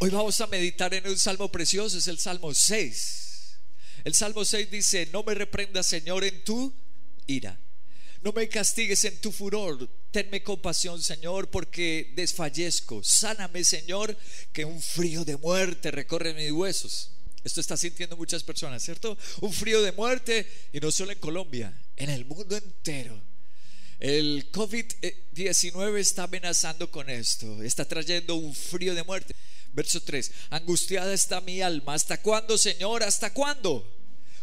Hoy vamos a meditar en un salmo precioso, es el Salmo 6. El Salmo 6 dice, no me reprendas Señor en tu ira, no me castigues en tu furor, tenme compasión Señor porque desfallezco, sáname Señor que un frío de muerte recorre mis huesos. Esto está sintiendo muchas personas, ¿cierto? Un frío de muerte y no solo en Colombia, en el mundo entero. El COVID-19 está amenazando con esto, está trayendo un frío de muerte. Verso 3, angustiada está mi alma. ¿Hasta cuándo, Señor? ¿Hasta cuándo?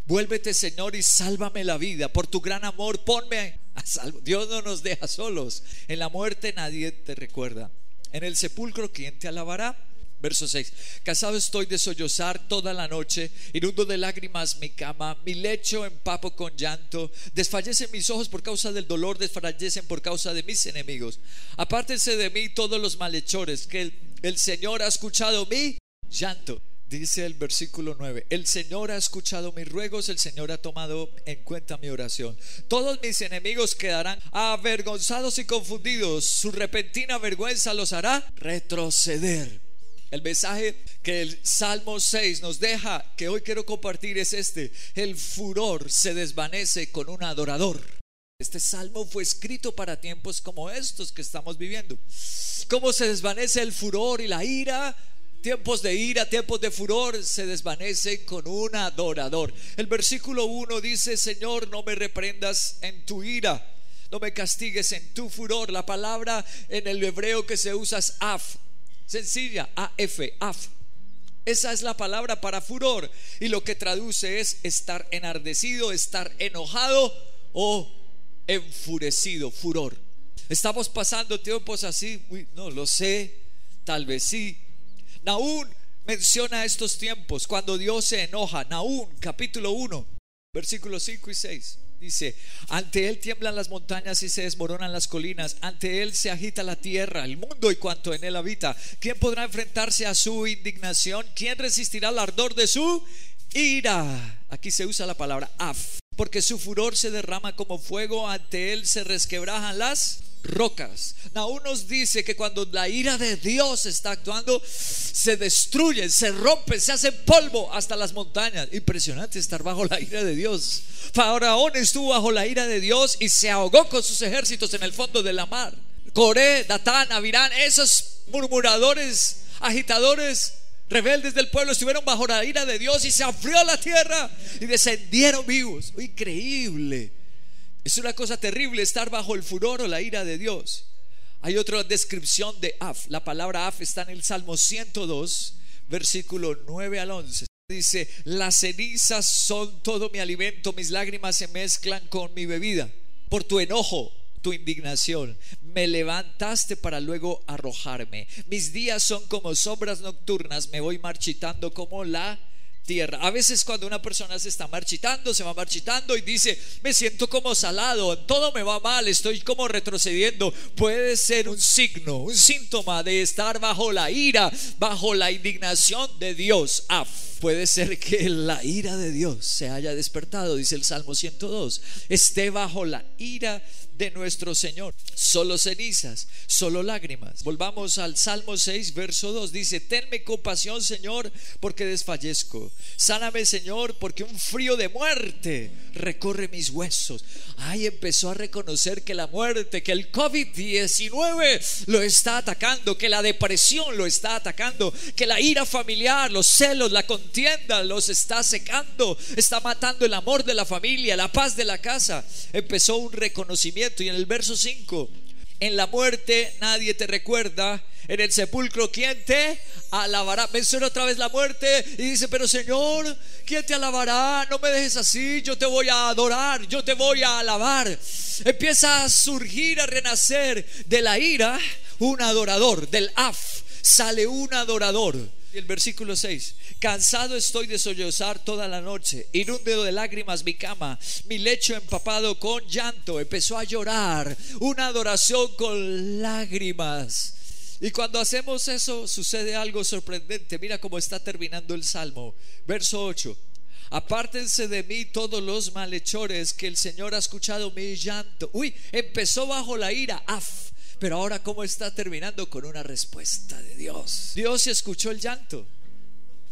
Vuélvete, Señor, y sálvame la vida. Por tu gran amor, ponme a salvo. Dios no nos deja solos. En la muerte nadie te recuerda. En el sepulcro, ¿quién te alabará? Verso 6. Casado estoy de sollozar toda la noche, inundo de lágrimas mi cama, mi lecho empapo con llanto, desfallecen mis ojos por causa del dolor, desfallecen por causa de mis enemigos. Apártense de mí todos los malhechores, que el, Señor ha escuchado mi llanto. Dice el versículo 9, el Señor ha escuchado mis ruegos, el Señor ha tomado en cuenta mi oración. Todos mis enemigos quedarán avergonzados y confundidos, su repentina vergüenza los hará retroceder. El mensaje que el Salmo 6 nos deja, que hoy quiero compartir, es este. El furor se desvanece con un adorador. Este salmo fue escrito para tiempos como estos que estamos viviendo. ¿Cómo se desvanece el furor y la ira? Tiempos de ira, tiempos de furor se desvanecen con un adorador. El versículo 1 dice, Señor, no me reprendas en tu ira, no me castigues en tu furor. La palabra en el hebreo que se usa es af, Sencilla, AF, AF. Esa es la palabra para furor y lo que traduce es estar enardecido, estar enojado o enfurecido, furor. Estamos pasando tiempos así, no lo sé, tal vez sí. Naún menciona estos tiempos cuando Dios se enoja. Naún, capítulo 1, versículos 5 y 6. Dice, ante Él tiemblan las montañas y se desmoronan las colinas, ante Él se agita la tierra, el mundo y cuanto en Él habita. ¿Quién podrá enfrentarse a su indignación? ¿Quién resistirá al ardor de su ira? Aquí se usa la palabra af, porque su furor se derrama como fuego, ante Él se resquebrajan las rocas. Naúm nos dice que cuando la ira de Dios está actuando, se destruyen, se rompen, se hace polvo hasta las montañas. Impresionante estar bajo la ira de Dios. Faraón estuvo bajo la ira de Dios y se ahogó con sus ejércitos en el fondo de la mar. Coré, Datán, Avirán, esos murmuradores, agitadores, rebeldes del pueblo estuvieron bajo la ira de Dios y se abrió la tierra y descendieron vivos. Increíble. Es una cosa terrible estar bajo el furor o la ira de Dios. Hay otra descripción de Af. La palabra Af está en el Salmo 102, versículo 9 al 11. Dice, las cenizas son todo mi alimento, mis lágrimas se mezclan con mi bebida. Por tu enojo, tu indignación, me levantaste para luego arrojarme. Mis días son como sombras nocturnas, me voy marchitando como la tierra. A veces cuando una persona se está marchitando, se va marchitando y dice, me siento como salado, todo me va mal, estoy como retrocediendo, puede ser un signo, un síntoma de estar bajo la ira, bajo la indignación de Dios. Ah, puede ser que la ira de Dios se haya despertado, dice el Salmo 102, esté bajo la ira de nuestro Señor. Solo cenizas, solo lágrimas. Volvamos al Salmo 6, verso 2. Dice, tenme compasión, Señor, porque desfallezco. Sáname, Señor, porque un frío de muerte recorre mis huesos. Ahí empezó a reconocer que la muerte, que el COVID-19 lo está atacando, que la depresión lo está atacando, que la ira familiar, los celos, la contienda los está secando, está matando el amor de la familia, la paz de la casa. Empezó un reconocimiento y en el verso 5, en la muerte nadie te recuerda, en el sepulcro, ¿quién te alabará? Menciona otra vez la muerte y dice, pero Señor, ¿quién te alabará? No me dejes así, yo te voy a adorar, yo te voy a alabar. Empieza a surgir, a renacer de la ira un adorador, del af sale un adorador. Y el versículo 6, cansado estoy de sollozar toda la noche, inúndido de lágrimas mi cama, mi lecho empapado con llanto, empezó a llorar, una adoración con lágrimas. Y cuando hacemos eso sucede algo sorprendente. Mira cómo está terminando el Salmo. Verso 8. Apártense de mí todos los malhechores, que el Señor ha escuchado mi llanto. Uy, empezó bajo la ira, af, pero ahora cómo está terminando con una respuesta de Dios. Dios escuchó el llanto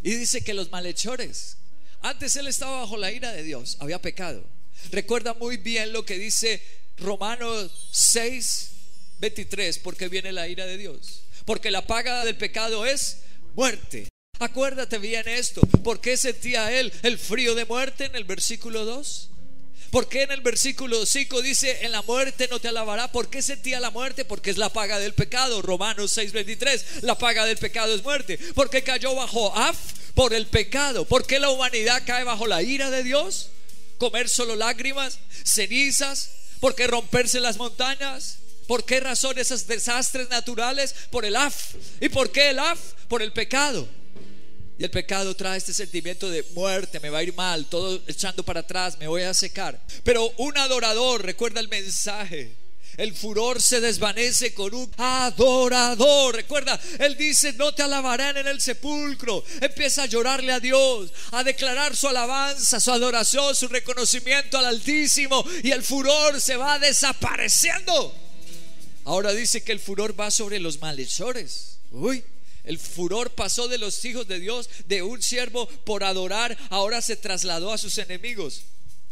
y dice que los malhechores, antes él estaba bajo la ira de Dios, había pecado. Recuerda muy bien lo que dice Romanos 6, 23, porque viene la ira de Dios. Porque la paga del pecado es muerte. Acuérdate bien esto. ¿Por qué sentía él el frío de muerte en el versículo 2? ¿Por qué en el versículo 5 dice, en la muerte no te alabará? ¿Por qué sentía la muerte? Porque es la paga del pecado. Romanos 6:23, la paga del pecado es muerte. ¿Por qué cayó bajo Af? Por el pecado. ¿Por qué la humanidad cae bajo la ira de Dios? Comer solo lágrimas, cenizas. ¿Por qué romperse las montañas? ¿Por qué razón esos desastres naturales? Por el af. ¿Y por qué el af? Por el pecado. Y el pecado trae este sentimiento de muerte, me va a ir mal, todo echando para atrás, me voy a secar. Pero un adorador, recuerda el mensaje. El furor se desvanece con un adorador. Recuerda, Él dice, no te alabarán en el sepulcro. Empieza a llorarle a Dios, a declarar su alabanza, su adoración, su reconocimiento al Altísimo. Y el furor se va desapareciendo. Ahora dice que el furor va sobre los malhechores. Uy, el furor pasó de los hijos de Dios, de un siervo por adorar, ahora se trasladó a sus enemigos.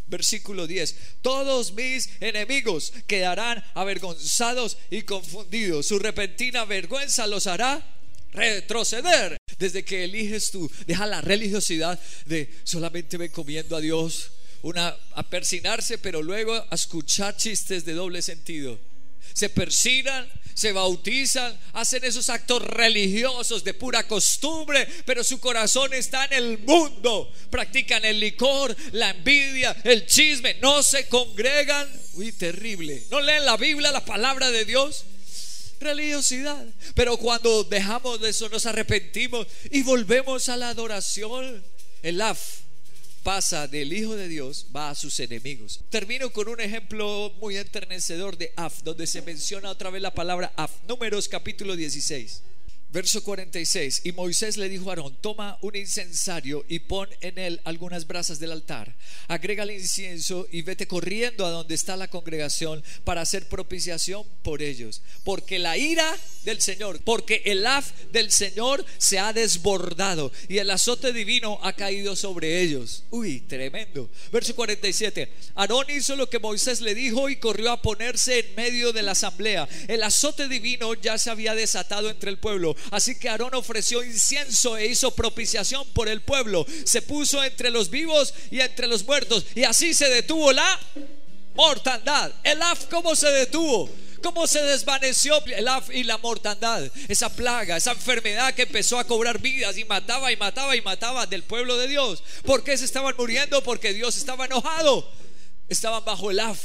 Versículo 10. Todos mis enemigos quedarán avergonzados y confundidos. Su repentina vergüenza los hará retroceder. Desde que eliges tú, deja la religiosidad de solamente me comiendo a Dios, una a persinarse, pero luego a escuchar chistes de doble sentido se persinan, se bautizan, hacen esos actos religiosos de pura costumbre, pero su corazón está en el mundo. Practican el licor, la envidia, el chisme, no se congregan. Uy, terrible. No leen la Biblia, la palabra de Dios. Religiosidad. Pero cuando dejamos de eso, nos arrepentimos y volvemos a la adoración. El af pasa del Hijo de Dios, va a sus enemigos. Termino con un ejemplo muy enternecedor de Af, donde se menciona otra vez la palabra Af, números capítulo 16. Verso 46. Y Moisés le dijo a Aarón, toma un incensario y pon en él algunas brasas del altar. Agrega el incienso y vete corriendo a donde está la congregación para hacer propiciación por ellos. Porque la ira del Señor, porque el af del Señor se ha desbordado y el azote divino ha caído sobre ellos. Uy, tremendo. Verso 47. Aarón hizo lo que Moisés le dijo y corrió a ponerse en medio de la asamblea. El azote divino ya se había desatado entre el pueblo Así que Aarón ofreció incienso e hizo propiciación por el pueblo. Se puso entre los vivos y entre los muertos. Y así se detuvo la mortandad. El af, ¿cómo se detuvo? ¿Cómo se desvaneció el af y la mortandad? Esa plaga, esa enfermedad que empezó a cobrar vidas y mataba y mataba y mataba del pueblo de Dios. ¿Por qué se estaban muriendo? Porque Dios estaba enojado. Estaban bajo el af.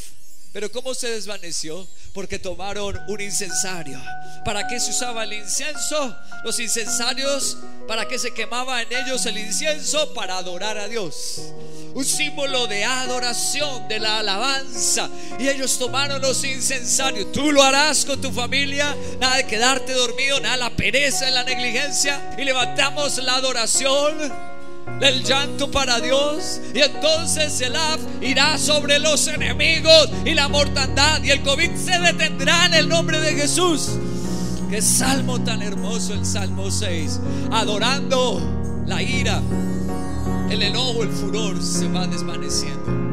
Pero ¿cómo se desvaneció? Porque tomaron un incensario. ¿Para qué se usaba el incienso? Los incensarios, ¿para qué se quemaba en ellos el incienso? Para adorar a Dios. Un símbolo de adoración, de la alabanza. Y ellos tomaron los incensarios. Tú lo harás con tu familia. Nada de quedarte dormido, nada de la pereza, en la negligencia. Y levantamos la adoración el llanto para Dios. Y entonces el af irá sobre los enemigos y la mortandad y el COVID se detendrá en el nombre de Jesús. Qué salmo tan hermoso el Salmo 6. Adorando la ira, el enojo, el furor se va desvaneciendo.